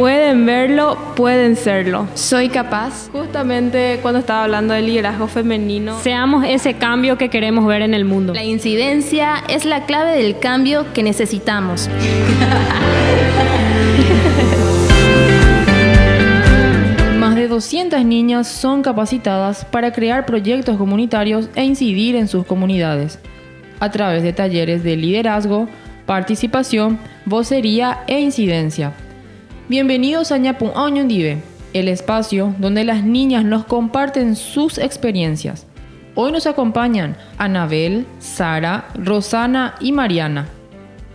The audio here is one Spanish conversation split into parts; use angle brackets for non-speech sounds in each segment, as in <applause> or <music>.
pueden verlo, pueden serlo. Soy capaz. Justamente cuando estaba hablando del liderazgo femenino. Seamos ese cambio que queremos ver en el mundo. La incidencia es la clave del cambio que necesitamos. <laughs> Más de 200 niñas son capacitadas para crear proyectos comunitarios e incidir en sus comunidades, a través de talleres de liderazgo, participación, vocería e incidencia. Bienvenidos a Ñapun Dive, el espacio donde las niñas nos comparten sus experiencias. Hoy nos acompañan Anabel, Sara, Rosana y Mariana,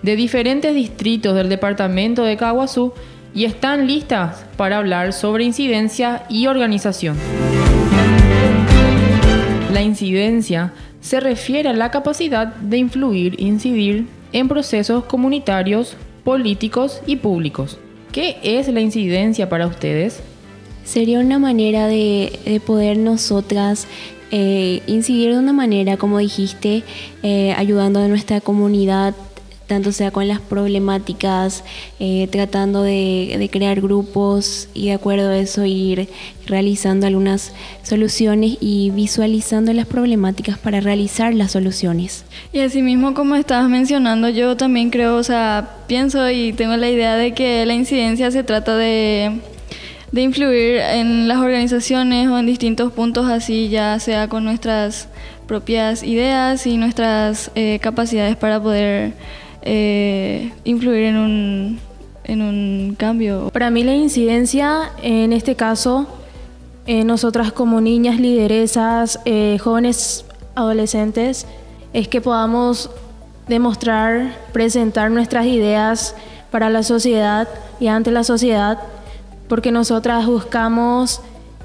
de diferentes distritos del departamento de Caguazú y están listas para hablar sobre incidencia y organización. La incidencia se refiere a la capacidad de influir incidir en procesos comunitarios, políticos y públicos. ¿Qué es la incidencia para ustedes? Sería una manera de, poder nosotras eh, incidir de una manera, como dijiste, eh, ayudando a nuestra comunidad tanto sea con las problemáticas, eh, tratando de, crear grupos y de acuerdo a eso ir realizando algunas soluciones y visualizando las problemáticas para realizar las soluciones. Y asimismo, como estabas mencionando, yo también creo, o sea, pienso y tengo la idea de que la incidencia se trata de, de influir en las organizaciones o en distintos puntos así, ya sea con nuestras propias ideas y nuestras eh, capacidades para poder eh, influir en un, en un cambio. Para mí la incidencia, en este caso, eh, nosotras como niñas lideresas, eh, jóvenes adolescentes, es que podamos demostrar, presentar nuestras ideas para la sociedad y ante la sociedad, porque nosotras buscamos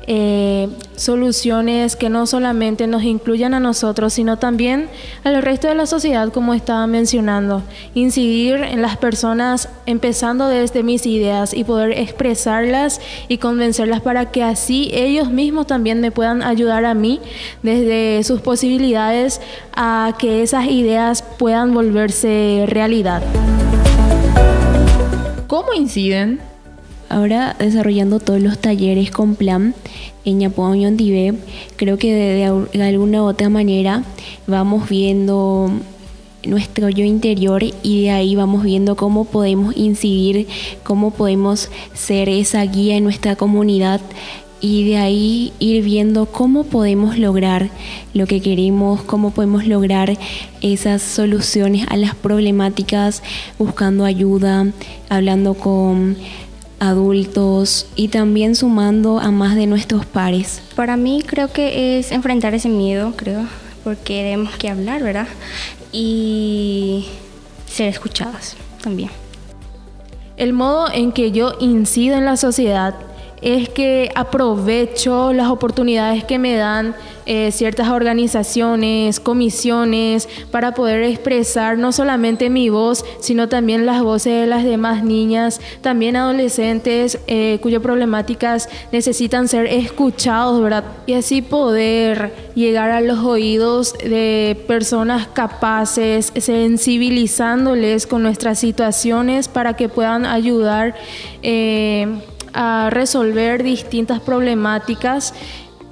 eh, soluciones que no solamente nos incluyan a nosotros, sino también al resto de la sociedad, como estaba mencionando. Incidir en las personas empezando desde mis ideas y poder expresarlas y convencerlas para que así ellos mismos también me puedan ayudar a mí desde sus posibilidades a que esas ideas puedan volverse realidad. ¿Cómo inciden Ahora desarrollando todos los talleres con plan en Ñapo Dive, creo que de, alguna u otra manera vamos viendo nuestro yo interior y de ahí vamos viendo cómo podemos incidir, cómo podemos ser esa guía en nuestra comunidad y de ahí ir viendo cómo podemos lograr lo que queremos, cómo podemos lograr esas soluciones a las problemáticas, buscando ayuda, hablando con adultos y también sumando a más de nuestros pares. Para mí creo que es enfrentar ese miedo, creo, porque tenemos que hablar, ¿verdad? Y ser escuchadas también. El modo en que yo incido en la sociedad es que aprovecho las oportunidades que me dan eh, ciertas organizaciones, comisiones, para poder expresar no solamente mi voz, sino también las voces de las demás niñas, también adolescentes eh, cuyas problemáticas necesitan ser escuchados, ¿verdad? Y así poder llegar a los oídos de personas capaces, sensibilizándoles con nuestras situaciones para que puedan ayudar. Eh, a resolver distintas problemáticas,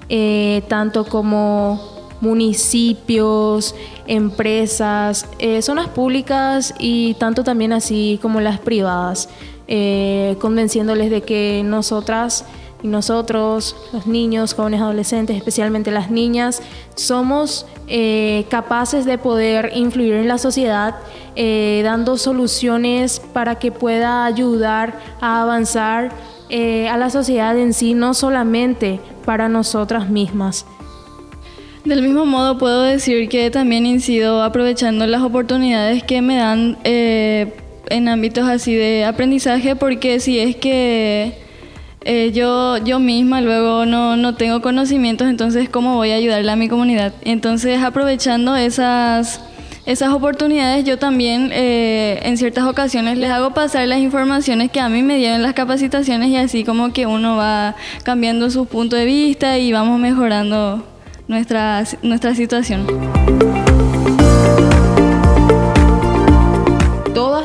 eh, tanto como municipios, empresas, eh, zonas públicas y tanto también así como las privadas, eh, convenciéndoles de que nosotras y nosotros, los niños, jóvenes, adolescentes, especialmente las niñas, somos capaces de poder influir en la sociedad, dando soluciones para que pueda ayudar a avanzar eh, a la sociedad en sí, no solamente para nosotras mismas. Del mismo modo puedo decir que también incido aprovechando las oportunidades que me dan eh, en ámbitos así de aprendizaje, porque si es que eh, yo, yo misma luego no, no tengo conocimientos, entonces ¿cómo voy a ayudarle a mi comunidad? Entonces aprovechando esas esas oportunidades yo también eh, en ciertas ocasiones les hago pasar las informaciones que a mí me dieron las capacitaciones y así como que uno va cambiando su punto de vista y vamos mejorando nuestra, nuestra situación.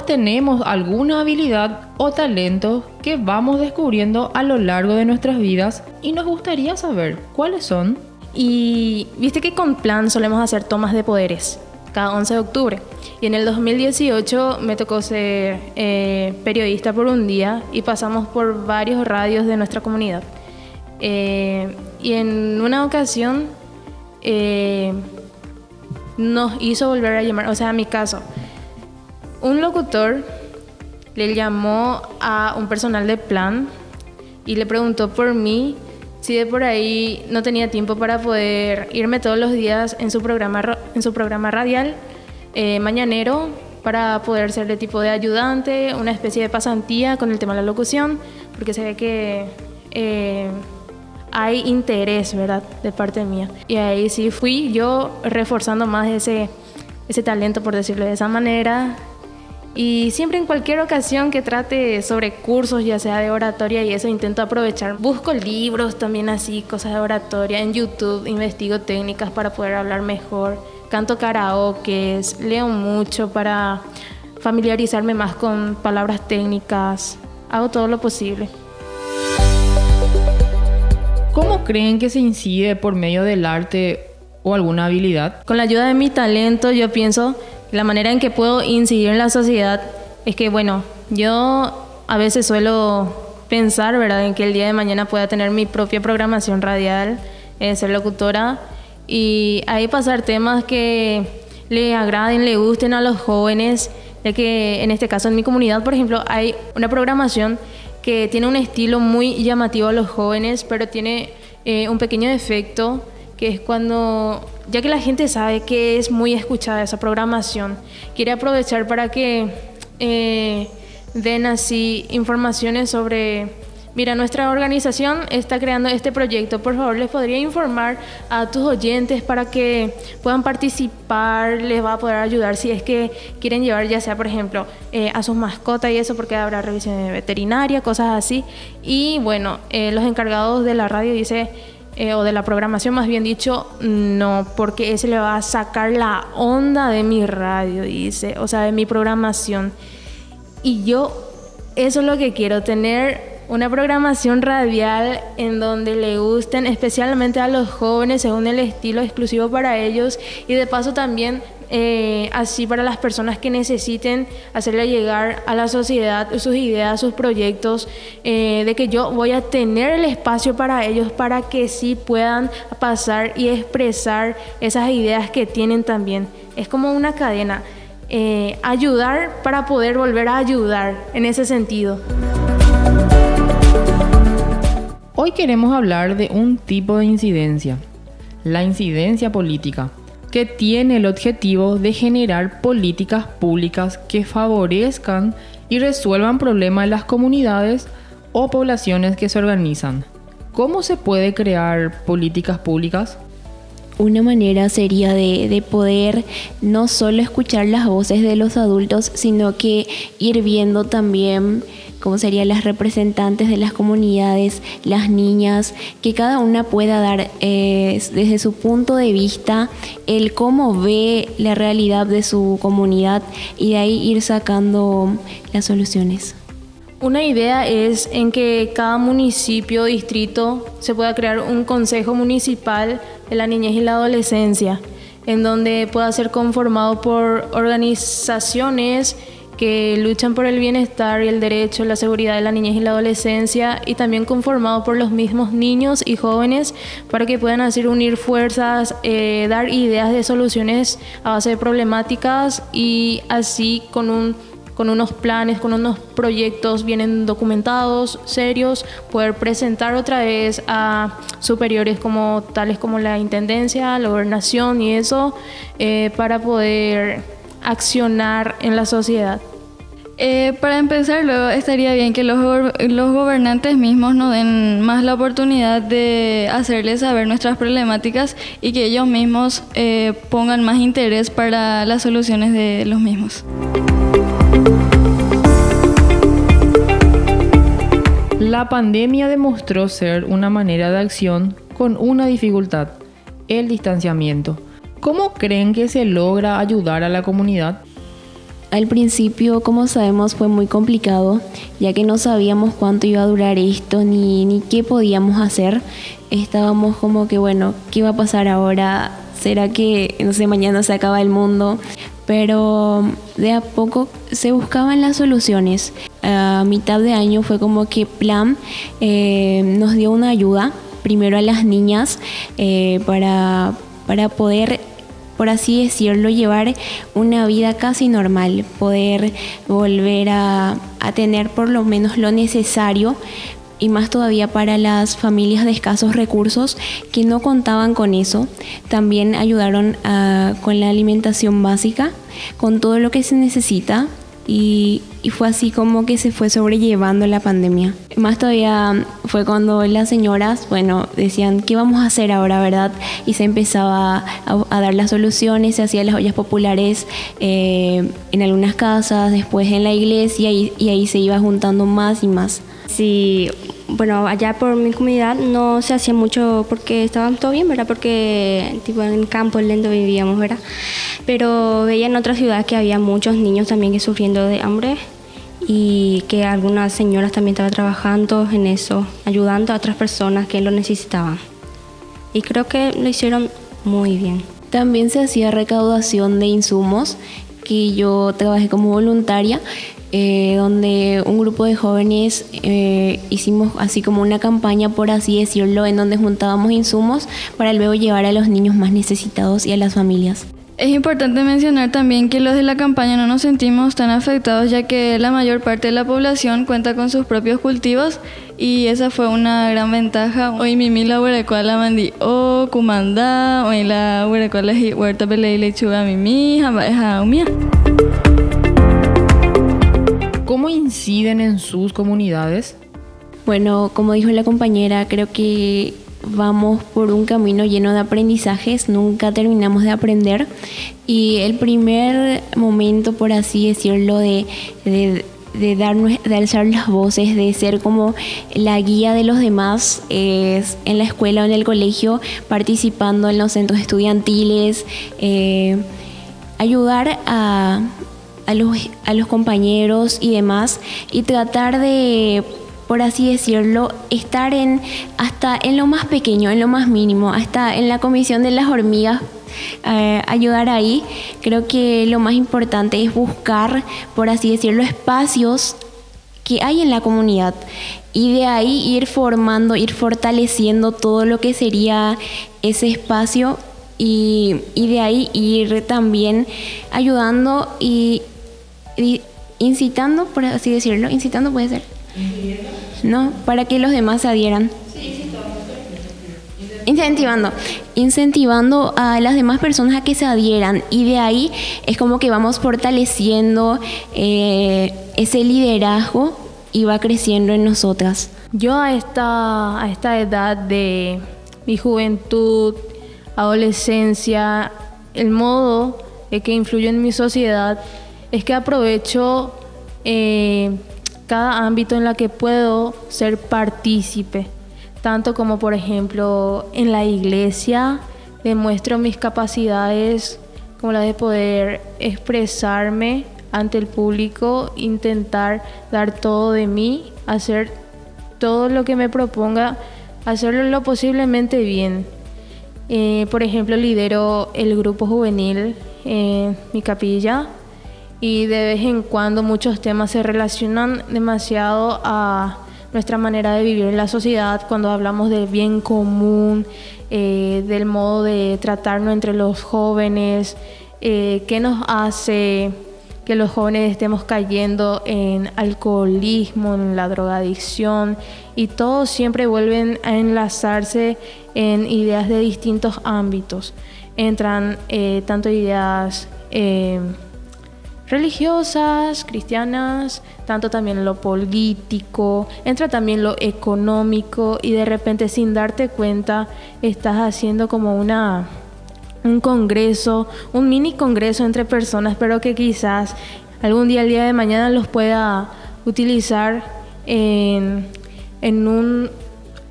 tenemos alguna habilidad o talento que vamos descubriendo a lo largo de nuestras vidas y nos gustaría saber cuáles son. Y viste que con plan solemos hacer tomas de poderes cada 11 de octubre. Y en el 2018 me tocó ser eh, periodista por un día y pasamos por varios radios de nuestra comunidad. Eh, y en una ocasión eh, nos hizo volver a llamar, o sea, a mi caso, un locutor le llamó a un personal de plan y le preguntó por mí si de por ahí no tenía tiempo para poder irme todos los días en su programa, en su programa radial eh, mañanero para poder ser de tipo de ayudante, una especie de pasantía con el tema de la locución, porque se ve que eh, hay interés, ¿verdad?, de parte mía. Y ahí sí fui yo reforzando más ese, ese talento, por decirlo de esa manera, y siempre en cualquier ocasión que trate sobre cursos, ya sea de oratoria y eso, intento aprovechar. Busco libros también así, cosas de oratoria. En YouTube investigo técnicas para poder hablar mejor. Canto karaoke, leo mucho para familiarizarme más con palabras técnicas. Hago todo lo posible. ¿Cómo creen que se incide por medio del arte o alguna habilidad? Con la ayuda de mi talento, yo pienso la manera en que puedo incidir en la sociedad es que, bueno, yo a veces suelo pensar, ¿verdad?, en que el día de mañana pueda tener mi propia programación radial, eh, ser locutora y ahí pasar temas que le agraden, le gusten a los jóvenes, ya que en este caso en mi comunidad, por ejemplo, hay una programación que tiene un estilo muy llamativo a los jóvenes, pero tiene eh, un pequeño defecto que es cuando, ya que la gente sabe que es muy escuchada esa programación, quiere aprovechar para que eh, den así informaciones sobre, mira, nuestra organización está creando este proyecto, por favor, les podría informar a tus oyentes para que puedan participar, les va a poder ayudar si es que quieren llevar ya sea, por ejemplo, eh, a sus mascotas y eso, porque habrá revisión veterinaria, cosas así. Y bueno, eh, los encargados de la radio dice eh, o de la programación más bien dicho, no, porque ese le va a sacar la onda de mi radio, dice, o sea, de mi programación. Y yo, eso es lo que quiero, tener una programación radial en donde le gusten especialmente a los jóvenes según el estilo exclusivo para ellos y de paso también eh, así para las personas que necesiten hacerle llegar a la sociedad sus ideas, sus proyectos, eh, de que yo voy a tener el espacio para ellos para que sí puedan pasar y expresar esas ideas que tienen también. Es como una cadena. Eh, ayudar para poder volver a ayudar en ese sentido. Hoy queremos hablar de un tipo de incidencia, la incidencia política que tiene el objetivo de generar políticas públicas que favorezcan y resuelvan problemas en las comunidades o poblaciones que se organizan. ¿Cómo se puede crear políticas públicas? Una manera sería de, de, poder no solo escuchar las voces de los adultos, sino que ir viendo también como serían las representantes de las comunidades, las niñas, que cada una pueda dar eh, desde su punto de vista el cómo ve la realidad de su comunidad y de ahí ir sacando las soluciones. Una idea es en que cada municipio, distrito, se pueda crear un consejo municipal de la niñez y la adolescencia, en donde pueda ser conformado por organizaciones que luchan por el bienestar y el derecho, la seguridad de la niñez y la adolescencia y también conformado por los mismos niños y jóvenes para que puedan hacer unir fuerzas, eh, dar ideas de soluciones a base de problemáticas y así con un con unos planes, con unos proyectos bien documentados, serios, poder presentar otra vez a superiores como tales como la Intendencia, la Gobernación y eso, eh, para poder accionar en la sociedad? Eh, para empezar, luego estaría bien que los, los, gobernantes mismos nos den más la oportunidad de hacerles saber nuestras problemáticas y que ellos mismos eh, pongan más interés para las soluciones de los mismos. La pandemia demostró ser una manera de acción con una dificultad, el distanciamiento. ¿Cómo creen que se logra ayudar a la comunidad? Al principio, como sabemos, fue muy complicado, ya que no sabíamos cuánto iba a durar esto ni, ni qué podíamos hacer. Estábamos como que, bueno, ¿qué va a pasar ahora? ¿Será que, no sé, mañana se acaba el mundo? Pero de a poco se buscaban las soluciones. A mitad de año fue como que Plan eh, nos dio una ayuda, primero a las niñas, eh, para, para poder por así decirlo, llevar una vida casi normal, poder volver a, tener por lo menos lo necesario y más todavía para las familias de escasos recursos que no contaban con eso. También ayudaron con la alimentación básica, con todo lo que se necesita y, fue así como que se fue sobrellevando la pandemia. Más todavía fue cuando las señoras, bueno, decían, ¿qué vamos a hacer ahora, verdad? Y se empezaba a, dar las soluciones, se hacían las ollas populares eh, en algunas casas, después en la iglesia y, y ahí se iba juntando más y más. Sí, bueno, allá por mi comunidad no se hacía mucho porque estaban todo bien, ¿verdad? Porque tipo en campo lento vivíamos, ¿verdad? Pero veía en otras ciudades que había muchos niños también que sufriendo de hambre y que algunas señoras también estaban trabajando en eso, ayudando a otras personas que lo necesitaban. Y creo que lo hicieron muy bien. También se hacía recaudación de insumos, que yo trabajé como voluntaria eh, donde un grupo de jóvenes eh, hicimos así como una campaña, por así decirlo, en donde juntábamos insumos para luego llevar a los niños más necesitados y a las familias. Es importante mencionar también que los de la campaña no nos sentimos tan afectados ya que la mayor parte de la población cuenta con sus propios cultivos y esa fue una gran ventaja. Hoy mimi la huerecuala mandi o kumanda, hoy la huerecuala huerta pele lechuga mimi, jamba umia. ¿Cómo inciden en sus comunidades? Bueno, como dijo la compañera, creo que vamos por un camino lleno de aprendizajes, nunca terminamos de aprender y el primer momento, por así decirlo, de, de, darnos, de alzar las voces, de ser como la guía de los demás, es en la escuela o en el colegio, participando en los centros estudiantiles, eh, ayudar a, a los, a los compañeros y demás y tratar de por así decirlo, estar en hasta en lo más pequeño, en lo más mínimo, hasta en la comisión de las hormigas, eh, ayudar ahí. Creo que lo más importante es buscar, por así decirlo, espacios que hay en la comunidad y de ahí ir formando, ir fortaleciendo todo lo que sería ese espacio y, y de ahí ir también ayudando y incitando, por así decirlo, incitando puede ser. No, para que los demás se adhieran. Incentivando, incentivando a las demás personas a que se adhieran y de ahí es como que vamos fortaleciendo eh, ese liderazgo y va creciendo en nosotras. Yo a esta, a esta edad de mi juventud, adolescencia, el modo de que influye en mi sociedad es que aprovecho eh, cada ámbito en la que puedo ser partícipe, tanto como por ejemplo en la iglesia demuestro mis capacidades como la de poder expresarme ante el público, intentar dar todo de mí, hacer todo lo que me proponga, hacerlo lo posiblemente bien. Eh, por ejemplo, lidero el grupo juvenil en mi capilla y de vez en cuando muchos temas se relacionan demasiado a nuestra manera de vivir en la sociedad cuando hablamos del bien común, eh, del modo de tratarnos entre los jóvenes, eh, qué nos hace que los jóvenes estemos cayendo en alcoholismo, en la drogadicción y todos siempre vuelven a enlazarse en ideas de distintos ámbitos. Entran eh, tanto ideas religiosas, cristianas, tanto también lo político, entra también lo económico y de repente sin darte cuenta estás haciendo como una un congreso, un mini congreso entre personas, pero que quizás algún día, el día de mañana, los pueda utilizar en, en un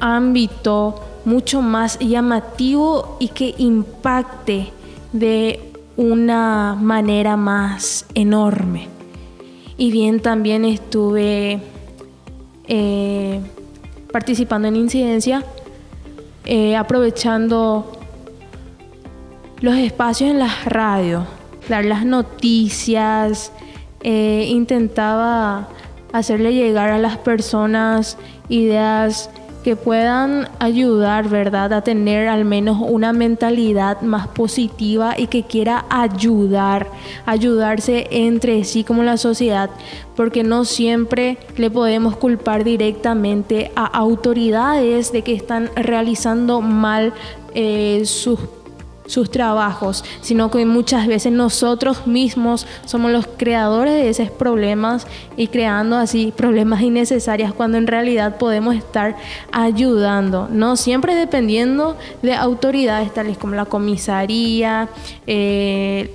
ámbito mucho más llamativo y que impacte de una manera más enorme. Y bien, también estuve eh, participando en incidencia, eh, aprovechando los espacios en las radios, dar las noticias, eh, intentaba hacerle llegar a las personas ideas que puedan ayudar, ¿verdad?, a tener al menos una mentalidad más positiva y que quiera ayudar, ayudarse entre sí como la sociedad, porque no siempre le podemos culpar directamente a autoridades de que están realizando mal eh, sus sus trabajos, sino que muchas veces nosotros mismos somos los creadores de esos problemas y creando así problemas innecesarios cuando en realidad podemos estar ayudando, no siempre dependiendo de autoridades tales como la comisaría, eh,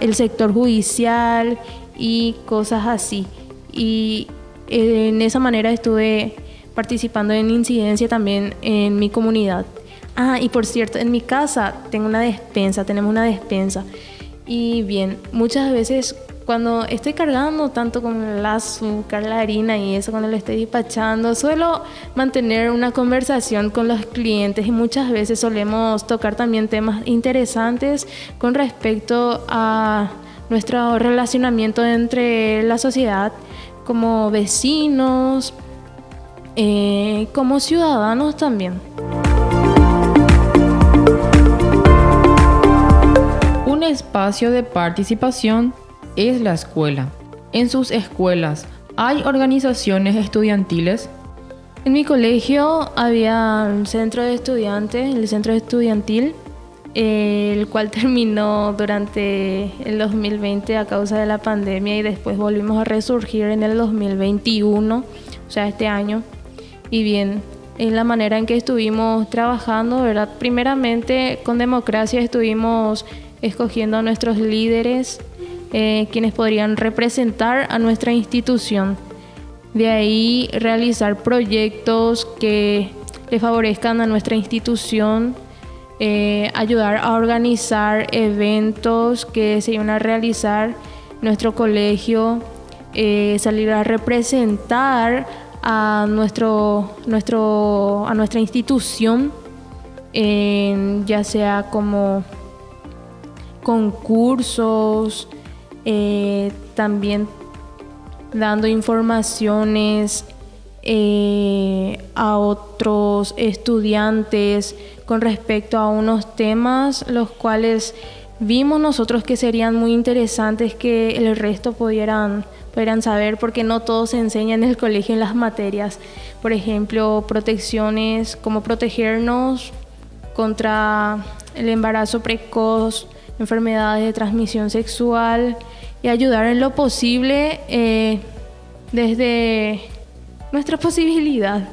el sector judicial y cosas así. Y eh, en esa manera estuve participando en incidencia también en mi comunidad. Ah, y por cierto, en mi casa tengo una despensa, tenemos una despensa. Y bien, muchas veces cuando estoy cargando tanto con el azúcar, la harina y eso, cuando lo estoy despachando, suelo mantener una conversación con los clientes y muchas veces solemos tocar también temas interesantes con respecto a nuestro relacionamiento entre la sociedad como vecinos, eh, como ciudadanos también. Espacio de participación es la escuela. En sus escuelas, ¿hay organizaciones estudiantiles? En mi colegio había un centro de estudiantes, el centro estudiantil, el cual <laughs> terminó durante el 2020 a causa de la pandemia y después volvimos a resurgir en el 2021, o sea, este año. Y bien, en la manera en que estuvimos trabajando, ¿verdad? Primeramente con democracia estuvimos escogiendo a nuestros líderes, eh, quienes podrían representar a nuestra institución. De ahí realizar proyectos que le favorezcan a nuestra institución, eh, ayudar a organizar eventos que se iban a realizar nuestro colegio, eh, salir a representar a, nuestro, nuestro, a nuestra institución, ya sea como concursos, eh, también dando informaciones eh, a otros estudiantes con respecto a unos temas los cuales vimos nosotros que serían muy interesantes que el resto pudieran, pudieran saber porque no todo se enseña en el colegio en las materias. Por ejemplo, protecciones, cómo protegernos contra el embarazo precoz, enfermedades de transmisión sexual y ayudar en lo posible eh, desde nuestra posibilidad.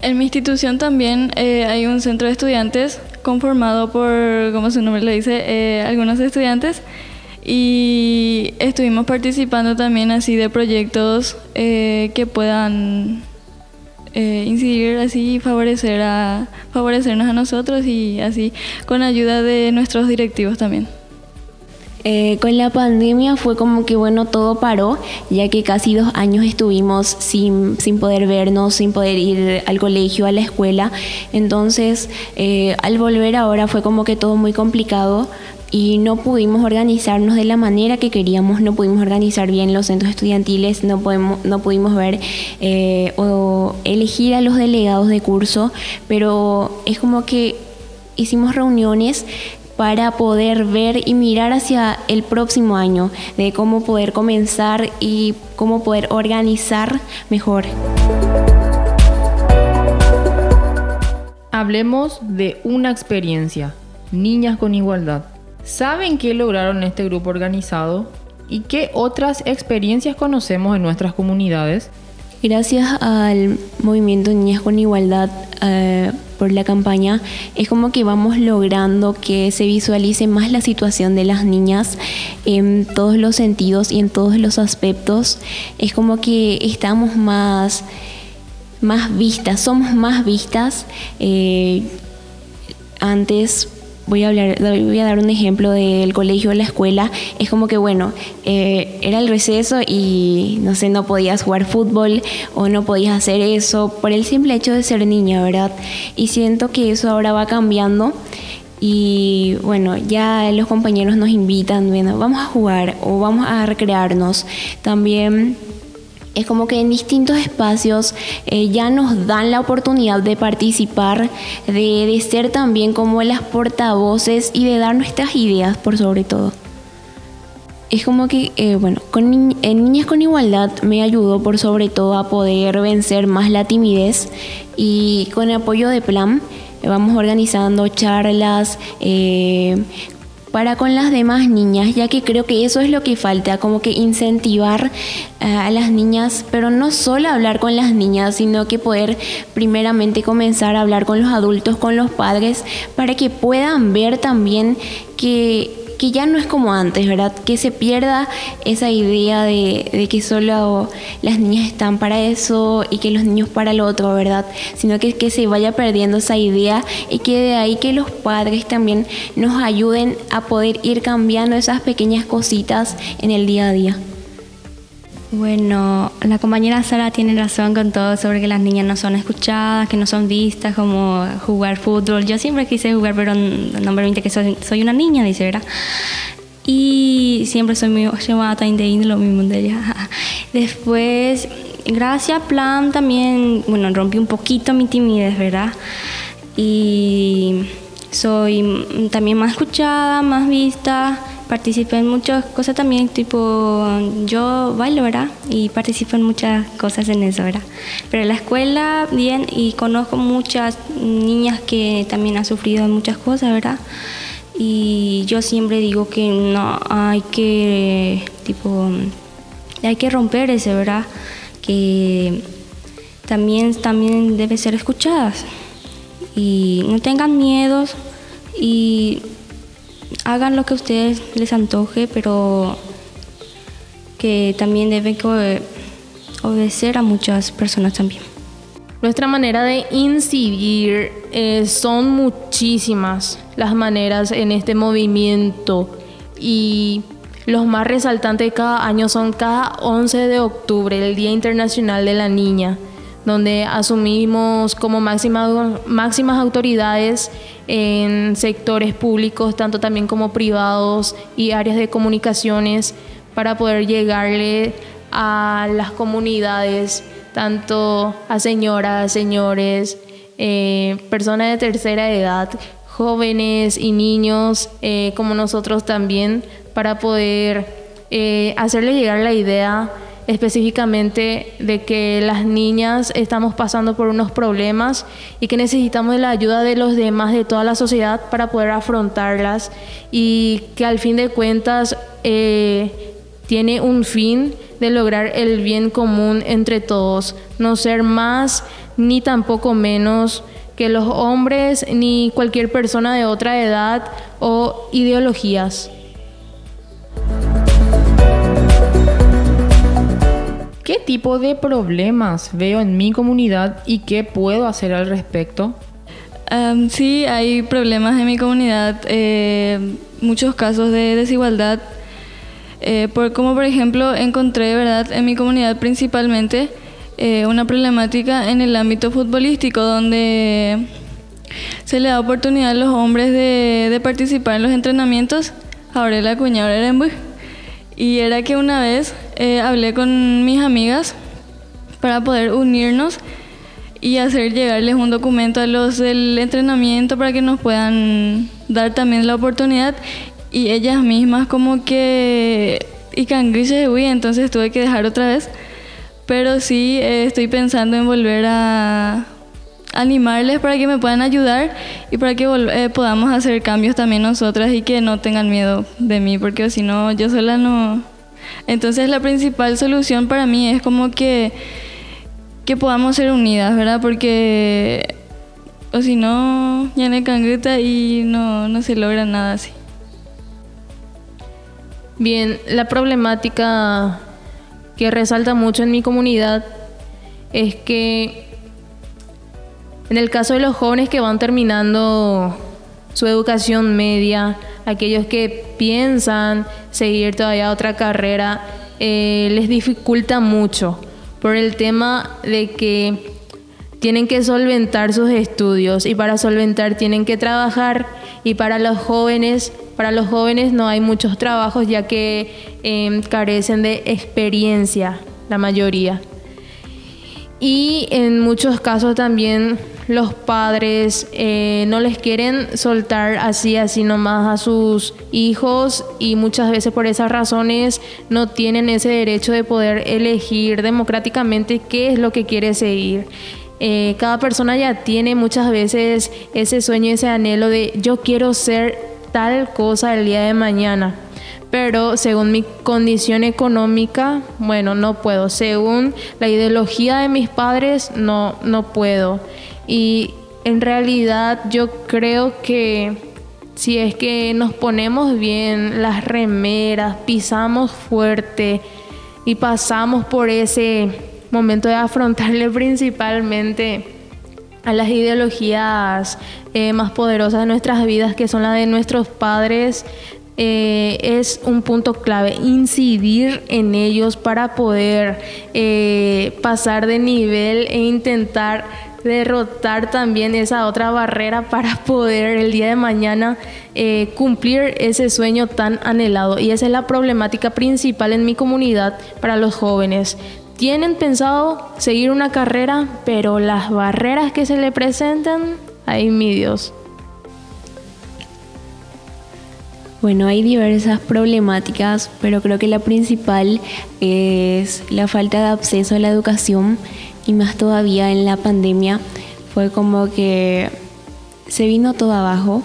En mi institución también eh, hay un centro de estudiantes conformado por, como su nombre le dice, eh, algunos estudiantes y estuvimos participando también así de proyectos que puedan eh, incidir así favorecer a, favorecernos a nosotros y así con ayuda de nuestros directivos también. Eh, con la pandemia fue como que bueno, todo paró, ya que casi dos años estuvimos sin, sin poder vernos, sin poder ir al colegio, a la escuela. Entonces, eh, al volver ahora fue como que todo muy complicado, y no pudimos organizarnos de la manera que queríamos, no pudimos organizar bien los centros estudiantiles, no, podemos, no pudimos ver eh, o elegir a los delegados de curso, pero es como que hicimos reuniones para poder ver y mirar hacia el próximo año, de cómo poder comenzar y cómo poder organizar mejor. Hablemos de una experiencia, Niñas con Igualdad. ¿Saben qué lograron este grupo organizado y qué otras experiencias conocemos en nuestras comunidades? Gracias al movimiento Niñas con Igualdad eh, por la campaña, es como que vamos logrando que se visualice más la situación de las niñas en todos los sentidos y en todos los aspectos. Es como que estamos más, más vistas, somos más vistas. Eh, antes voy a hablar, voy a dar un ejemplo del colegio o la escuela. Es como que, bueno, eh, era el receso y no sé, no podías jugar fútbol o no podías hacer eso por el simple hecho de ser niña, ¿verdad? Y siento que eso ahora va cambiando. Y bueno, ya los compañeros nos invitan, bueno, vamos a jugar o vamos a recrearnos. También es como que en distintos espacios eh, ya nos dan la oportunidad de participar, de, ser también como las portavoces y de dar nuestras ideas por sobre todo. Es como que, eh, bueno, con en Niñas con Igualdad me ayudó por sobre todo a poder vencer más la timidez y con el apoyo de Plan vamos organizando charlas, eh, para con las demás niñas, ya que creo que eso es lo que falta, como que incentivar eh, a las niñas, pero no solo hablar con las niñas, sino que poder primeramente comenzar a hablar con los adultos, con los padres, para que puedan ver también que que ya no es como antes, ¿verdad? Que se pierda esa idea de, que solo las niñas están para eso y que los niños para lo otro, ¿verdad? Sino que, que se vaya perdiendo esa idea y que de ahí que los padres también nos ayuden a poder ir cambiando esas pequeñas cositas en el día a día. Bueno, la compañera Sara tiene razón con todo sobre que las niñas no son escuchadas, que no son vistas, como jugar fútbol. Yo siempre quise jugar, pero no me permite que soy, una niña, dice, ¿verdad? Y siempre soy muy llamada también de lo mismo de ella. <laughs> Después, gracias a Plan también, bueno, rompí un poquito mi timidez, ¿verdad? Y soy también más escuchada, más vista participé en muchas cosas también, tipo, yo bailo, ¿verdad? Y participo en muchas cosas en eso, ¿verdad? Pero en la escuela, bien, y conozco muchas niñas que también han sufrido muchas cosas, ¿verdad? Y yo siempre digo que no hay que, tipo, hay que romper ese, ¿verdad? Que también, también deben ser escuchadas. Y no tengan miedos y hagan lo que a ustedes les antoje, pero que también deben obedecer a muchas personas también. Nuestra manera de incidir eh, son muchísimas las maneras en este movimiento y los más resaltantes de cada año son cada 11 de octubre, el Día Internacional de la Niña donde asumimos como máximas, autoridades en sectores públicos, tanto también como privados y áreas de comunicaciones, para poder llegarle a las comunidades, tanto a señoras, señores, eh, personas de tercera edad, jóvenes y niños, eh, como nosotros también, para poder eh, hacerle llegar la idea específicamente de que las niñas estamos pasando por unos problemas y que necesitamos la ayuda de los demás, de toda la sociedad, para poder afrontarlas y que al fin de cuentas eh, tiene un fin de lograr el bien común entre todos, no ser más ni tampoco menos que los hombres ni cualquier persona de otra edad o ideologías. ¿Qué tipo de problemas veo en mi comunidad y qué puedo hacer al respecto? sí, hay problemas en mi comunidad, eh, muchos casos de desigualdad, eh, por, como por ejemplo encontré verdad en mi comunidad principalmente eh, una problemática en el ámbito futbolístico donde se le da oportunidad a los hombres de, participar en los entrenamientos. Ahora la cuña, ahora era Y era que una vez eh, hablé con mis amigas para poder unirnos y hacer llegarles un documento a los del entrenamiento para que nos puedan dar también la oportunidad. Y ellas mismas como que y cangriches de entonces tuve que dejar otra vez pero sí eh, estoy pensando en volver a animarles para que me puedan ayudar y para que eh, podamos hacer cambios también nosotras y que no tengan miedo de mí porque si no yo sola no entonces la principal solución para mí es como que, que podamos ser unidas, ¿verdad? Porque o si no, hay cangreta y no, no se logra nada así. Bien, la problemática que resalta mucho en mi comunidad es que en el caso de los jóvenes que van terminando su educación media, aquellos que piensan seguir todavía otra carrera, eh, les dificulta mucho por el tema de que tienen que solventar sus estudios y para solventar tienen que trabajar. Y para los jóvenes para los jóvenes no hay muchos trabajos ya que em, carecen de experiencia la mayoría. Y en muchos casos también los padres eh, no les quieren soltar así, así nomás a sus hijos y muchas veces por esas razones no tienen ese derecho de poder elegir democráticamente qué es lo que quiere seguir. Eh, cada persona ya tiene muchas veces ese sueño, ese anhelo de yo quiero ser tal cosa el día de mañana pero según mi condición económica, bueno, no puedo. Según la ideología de mis padres, no, no puedo. Y en realidad yo creo que si es que nos ponemos bien las remeras, pisamos fuerte y pasamos por ese momento de afrontarle <laughs> principalmente a las ideologías eh, más poderosas de nuestras vidas, que son las de nuestros padres, eh, es un punto clave, incidir en ellos para poder eh, pasar de nivel e intentar derrotar también esa otra barrera para <laughs> poder el día de mañana eh, cumplir ese sueño tan anhelado. Y esa es la problemática principal en mi comunidad para los jóvenes. Tienen pensado seguir una carrera, pero las barreras que se le presentan, ay mi Dios. Bueno, hay diversas problemáticas, pero creo que la principal es la falta de acceso a la educación y más todavía en la pandemia fue como que se vino todo abajo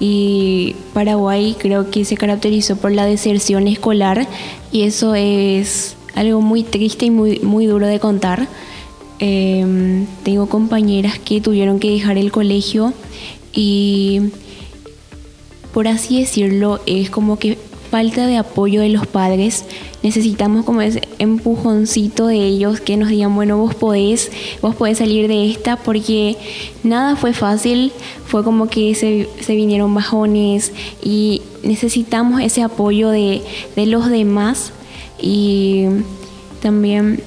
y Paraguay creo que se caracterizó por la deserción escolar y eso es algo muy triste y muy, muy duro de contar. Em, tengo compañeras que tuvieron que dejar el colegio y por así decirlo, es como que falta de apoyo de los padres. Necesitamos como ese empujoncito de ellos que nos digan, bueno, vos podés, vos podés salir de esta porque nada fue fácil, fue como que se, vinieron bajones y necesitamos ese apoyo de, los demás y también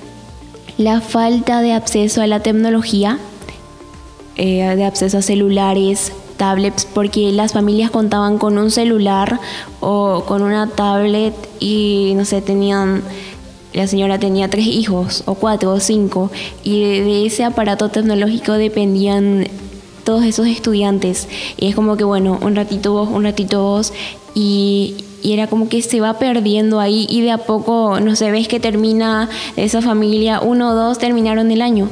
la falta de acceso a la tecnología, eh, de acceso a celulares, tablets porque las familias contaban con un celular o con una tablet y no sé, tenían la señora tenía tres hijos o cuatro o cinco y de, ese aparato tecnológico dependían todos esos estudiantes. Y es como que bueno, un ratito vos, un ratito vos y, y era como que se va perdiendo ahí y de a poco, no sé, ves que termina esa familia, uno o dos terminaron el año.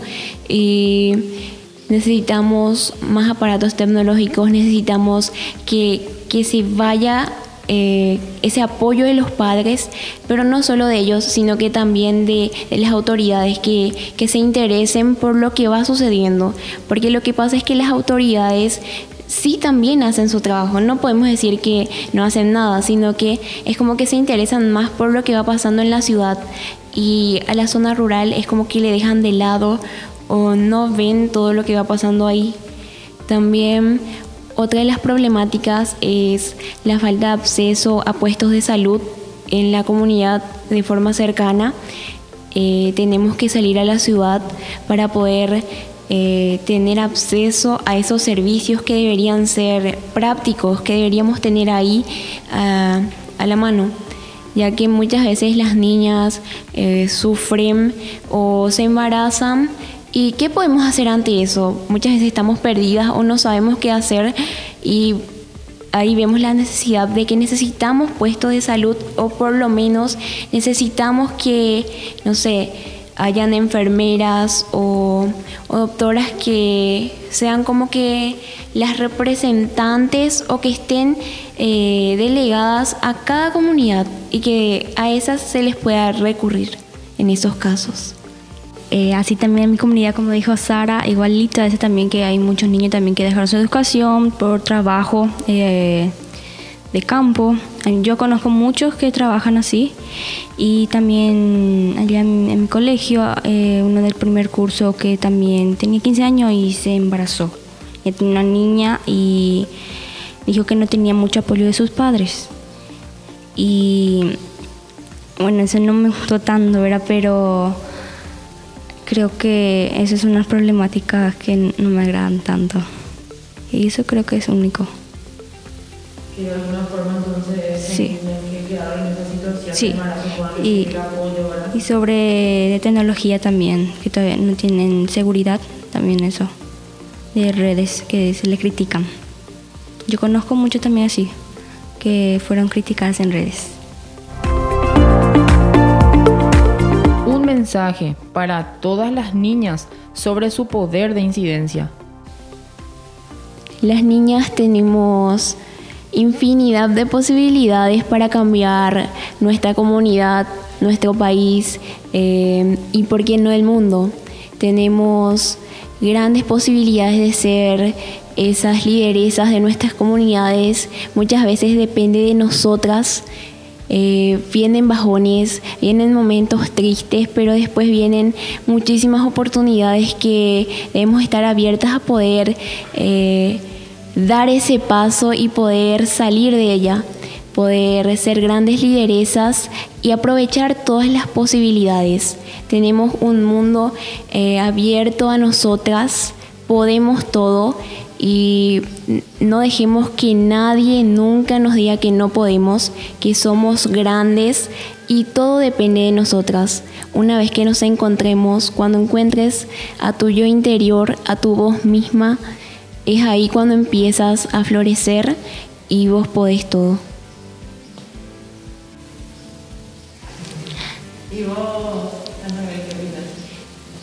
Y necesitamos más aparatos tecnológicos, necesitamos que, que se vaya eh, ese apoyo de los padres, pero no solo de ellos, sino que también de, las autoridades que, que, se interesen por lo que va sucediendo. Porque lo que pasa es que las autoridades sí también hacen su trabajo, no podemos decir que no hacen nada, sino que es como que se interesan más por lo que va pasando en la ciudad y a la zona rural es como que le dejan de lado o no ven todo lo que va pasando ahí. También otra de las problemáticas es la falta de acceso a puestos de salud en la comunidad de forma cercana. Eh, tenemos que salir a la ciudad para poder eh, tener acceso a esos servicios que deberían ser prácticos, que deberíamos tener ahí a la mano ya que muchas veces las niñas eh, sufren o se embarazan ¿Y qué podemos hacer ante eso? Muchas veces estamos perdidas o no sabemos qué hacer y ahí vemos la necesidad de que necesitamos puestos de salud o por lo menos necesitamos que, no sé, hayan enfermeras o, doctoras que sean como que las representantes o que estén eh, delegadas a cada comunidad y que a esas se les pueda recurrir en esos casos. Eh, así también en mi comunidad, como dijo Sara, igualito, a veces también que hay muchos niños también que dejaron su educación por trabajo eh, de campo. Yo conozco muchos que trabajan así y también allá en, mi colegio, eh, uno del primer curso que también tenía 15 años y se embarazó. Ya tenía una niña y dijo que no tenía mucho apoyo de sus padres. Y bueno, eso no me gustó tanto, ¿verdad? Pero creo que esa es una problemática que no me agradan tanto. Y eso creo que es único. Que de alguna forma entonces Sí. que quedaron en esa situación Sí. para que puedan Y, recibir apoyo, ¿verdad? y sobre de tecnología también, que todavía no tienen seguridad, también eso, de redes que se le critican. Yo conozco mucho también así, que fueron criticadas en redes. Mensaje para todas las niñas sobre su poder de incidencia. Las niñas tenemos infinidad de posibilidades para cambiar nuestra comunidad, nuestro país eh, y, por qué no, el mundo. Tenemos grandes posibilidades de ser esas lideresas de nuestras comunidades. Muchas veces depende de nosotras. Eh, vienen bajones, vienen momentos tristes, pero después vienen muchísimas oportunidades que debemos estar abiertas a poder eh, dar ese paso y poder salir de ella, poder ser grandes lideresas y aprovechar todas las posibilidades. Tenemos un mundo eh, abierto a nosotras, podemos todo y no dejemos que nadie nunca nos diga que no podemos, que somos grandes y todo depende de nosotras. Una vez que nos encontremos, cuando encuentres a tu yo interior, a tu voz misma, es ahí cuando empiezas a florecer y vos podés todo.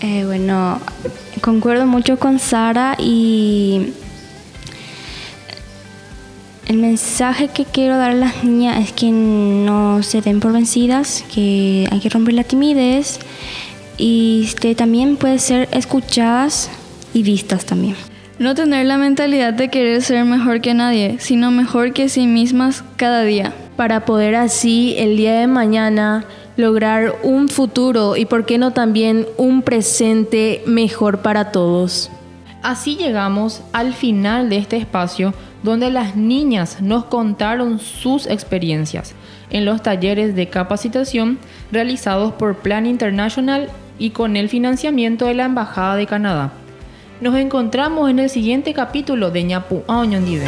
Eh, bueno, concuerdo mucho con Sara y el mensaje que quiero dar a las niñas es que no se den por vencidas, que hay que romper la timidez y este, también pueden ser escuchadas y vistas también. No tener la mentalidad de querer ser mejor que nadie, sino mejor que sí mismas cada día. para poder así el día de mañana lograr un futuro y por qué no también un presente mejor para todos. Así llegamos al final de este espacio donde las niñas nos contaron sus experiencias en los talleres de capacitación realizados por Plan International y con el financiamiento de la Embajada de Canadá. Nos encontramos en el siguiente capítulo de Ñapu Aoñondive.